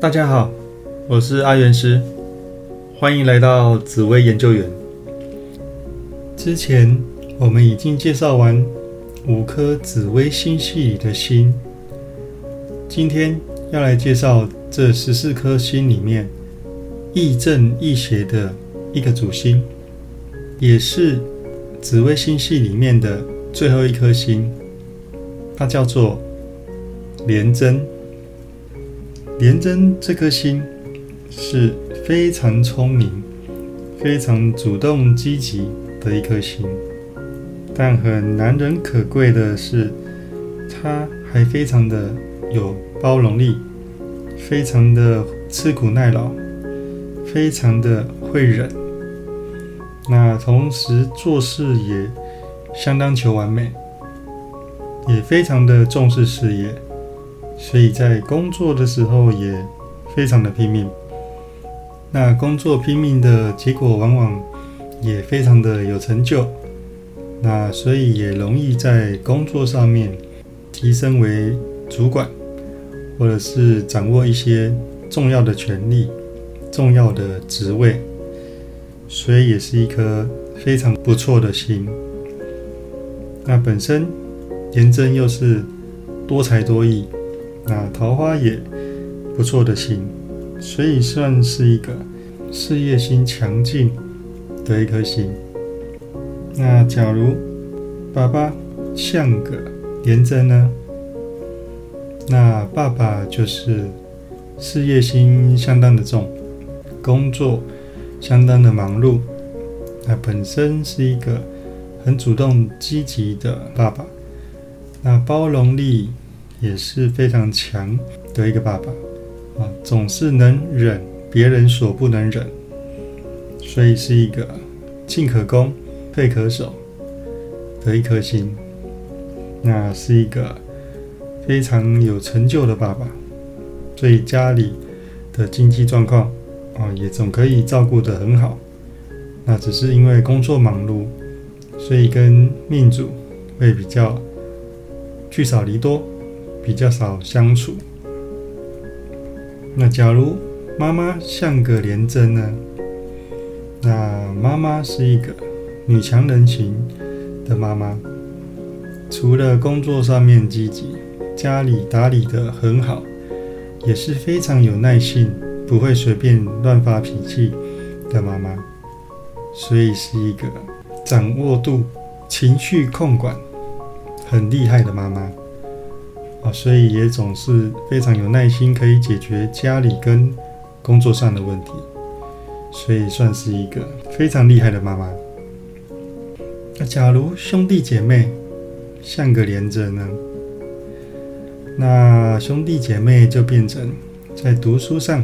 大家好，我是阿元师，欢迎来到紫薇研究员。之前我们已经介绍完五颗紫微星系里的星，今天要来介绍这十四颗星里面亦正亦邪的一个主星，也是紫微星系里面的最后一颗星，它叫做廉贞。廉贞这颗星是非常聪明、非常主动积极的一颗星，但很难能可贵的是，它还非常的有包容力，非常的吃苦耐劳，非常的会忍。那同时做事也相当求完美，也非常的重视事业。所以在工作的时候也非常的拼命，那工作拼命的结果往往也非常的有成就，那所以也容易在工作上面提升为主管，或者是掌握一些重要的权利、重要的职位，所以也是一颗非常不错的心。那本身颜真又是多才多艺。那桃花也不错的星，所以算是一个事业心强劲的一颗星。那假如爸爸像个廉贞呢？那爸爸就是事业心相当的重，工作相当的忙碌。那本身是一个很主动积极的爸爸，那包容力。也是非常强的一个爸爸啊，总是能忍别人所不能忍，所以是一个进可攻、退可守的一颗心。那是一个非常有成就的爸爸，所以家里的经济状况啊，也总可以照顾得很好。那只是因为工作忙碌，所以跟命主会比较聚少离多。比较少相处。那假如妈妈像个廉贞呢？那妈妈是一个女强人型的妈妈，除了工作上面积极，家里打理的很好，也是非常有耐性，不会随便乱发脾气的妈妈。所以是一个掌握度、情绪控管很厉害的妈妈。啊，所以也总是非常有耐心，可以解决家里跟工作上的问题，所以算是一个非常厉害的妈妈。那假如兄弟姐妹像个连着呢？那兄弟姐妹就变成在读书上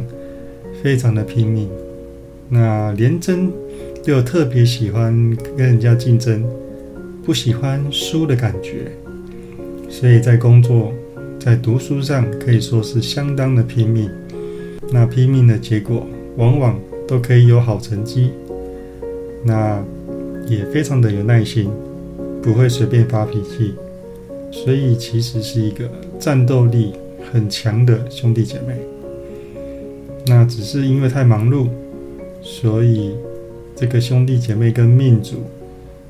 非常的拼命。那连真又特别喜欢跟人家竞争，不喜欢输的感觉，所以在工作。在读书上可以说是相当的拼命，那拼命的结果往往都可以有好成绩，那也非常的有耐心，不会随便发脾气，所以其实是一个战斗力很强的兄弟姐妹。那只是因为太忙碌，所以这个兄弟姐妹跟命主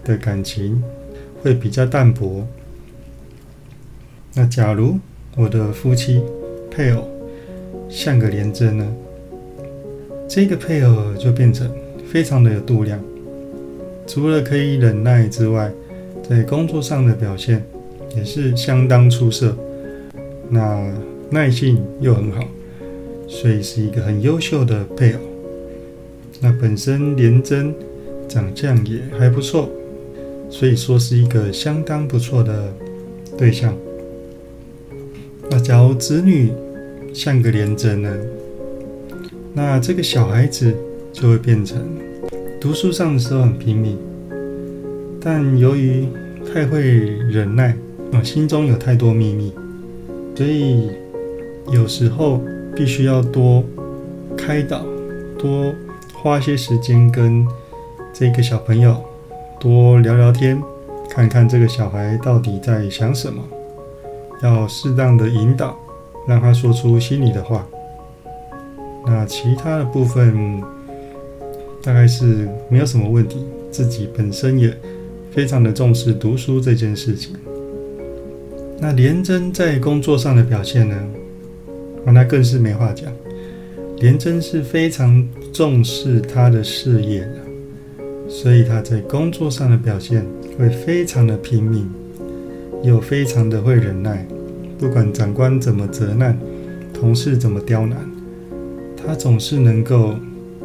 的感情会比较淡薄。那假如我的夫妻配偶像个廉贞呢，这个配偶就变成非常的有度量，除了可以忍耐之外，在工作上的表现也是相当出色。那耐性又很好，所以是一个很优秀的配偶。那本身廉贞长相也还不错，所以说是一个相当不错的对象。假如子女像个廉贞呢？那这个小孩子就会变成读书上的时候很拼命，但由于太会忍耐啊，心中有太多秘密，所以有时候必须要多开导，多花些时间跟这个小朋友多聊聊天，看看这个小孩到底在想什么。要适当的引导，让他说出心里的话。那其他的部分大概是没有什么问题，自己本身也非常的重视读书这件事情。那廉贞在工作上的表现呢？那更是没话讲。廉贞是非常重视他的事业的，所以他在工作上的表现会非常的拼命，又非常的会忍耐。不管长官怎么责难，同事怎么刁难，他总是能够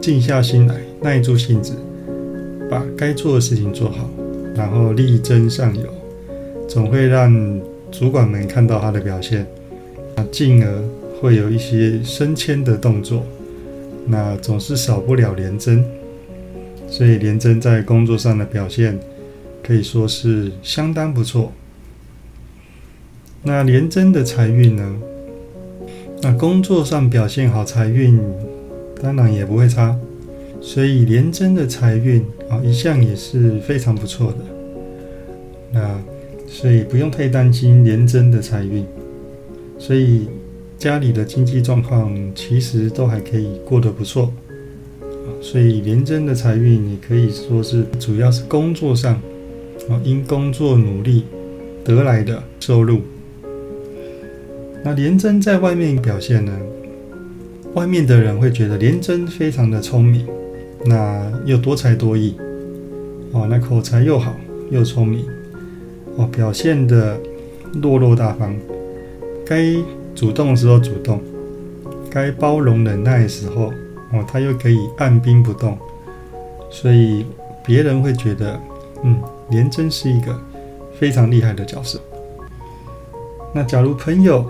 静下心来，耐住性子，把该做的事情做好，然后力争上游，总会让主管们看到他的表现，那进而会有一些升迁的动作，那总是少不了廉贞，所以廉贞在工作上的表现可以说是相当不错。那廉贞的财运呢？那工作上表现好，财运当然也不会差。所以廉贞的财运啊，一向也是非常不错的。那所以不用太担心廉贞的财运。所以家里的经济状况其实都还可以过得不错。所以廉贞的财运也可以说是主要是工作上啊，因工作努力得来的收入。那廉贞在外面表现呢？外面的人会觉得廉贞非常的聪明，那又多才多艺，哦，那口才又好，又聪明，哦，表现的落落大方，该主动的时候主动，该包容忍耐的时候，哦，他又可以按兵不动，所以别人会觉得，嗯，廉贞是一个非常厉害的角色。那假如朋友，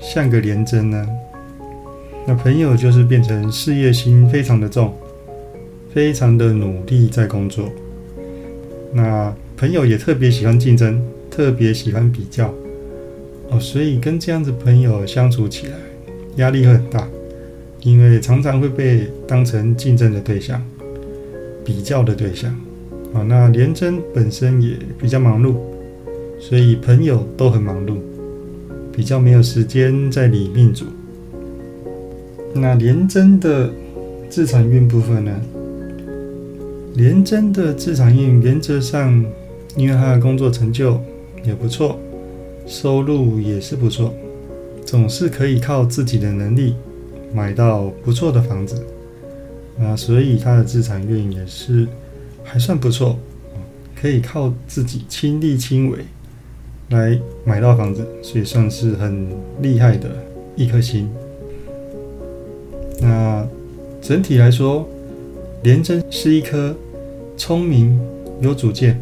像个廉贞呢，那朋友就是变成事业心非常的重，非常的努力在工作。那朋友也特别喜欢竞争，特别喜欢比较哦，所以跟这样子朋友相处起来压力会很大，因为常常会被当成竞争的对象、比较的对象啊。那廉贞本身也比较忙碌，所以朋友都很忙碌。比较没有时间在理命主。那廉贞的自产运部分呢？廉贞的自产运原则上，因为他的工作成就也不错，收入也是不错，总是可以靠自己的能力买到不错的房子啊，所以他的自产运也是还算不错，可以靠自己亲力亲为。来买到房子，所以算是很厉害的一颗星。那整体来说，廉贞是一颗聪明、有主见、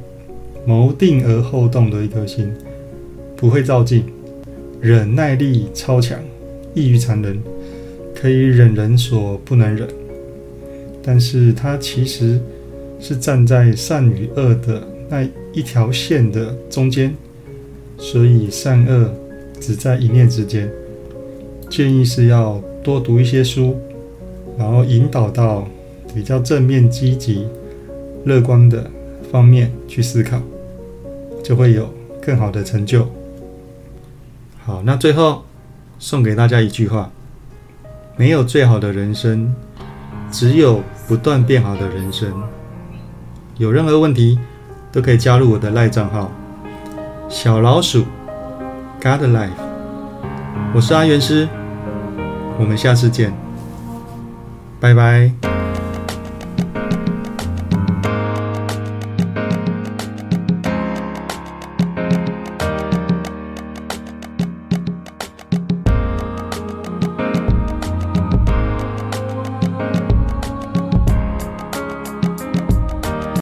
谋定而后动的一颗星，不会照进，忍耐力超强，异于常人，可以忍人所不能忍。但是他其实是站在善与恶的那一条线的中间。所以善恶只在一念之间，建议是要多读一些书，然后引导到比较正面、积极、乐观的方面去思考，就会有更好的成就。好，那最后送给大家一句话：没有最好的人生，只有不断变好的人生。有任何问题都可以加入我的赖账号。小老鼠，God Life，我是阿元师，我们下次见，拜拜。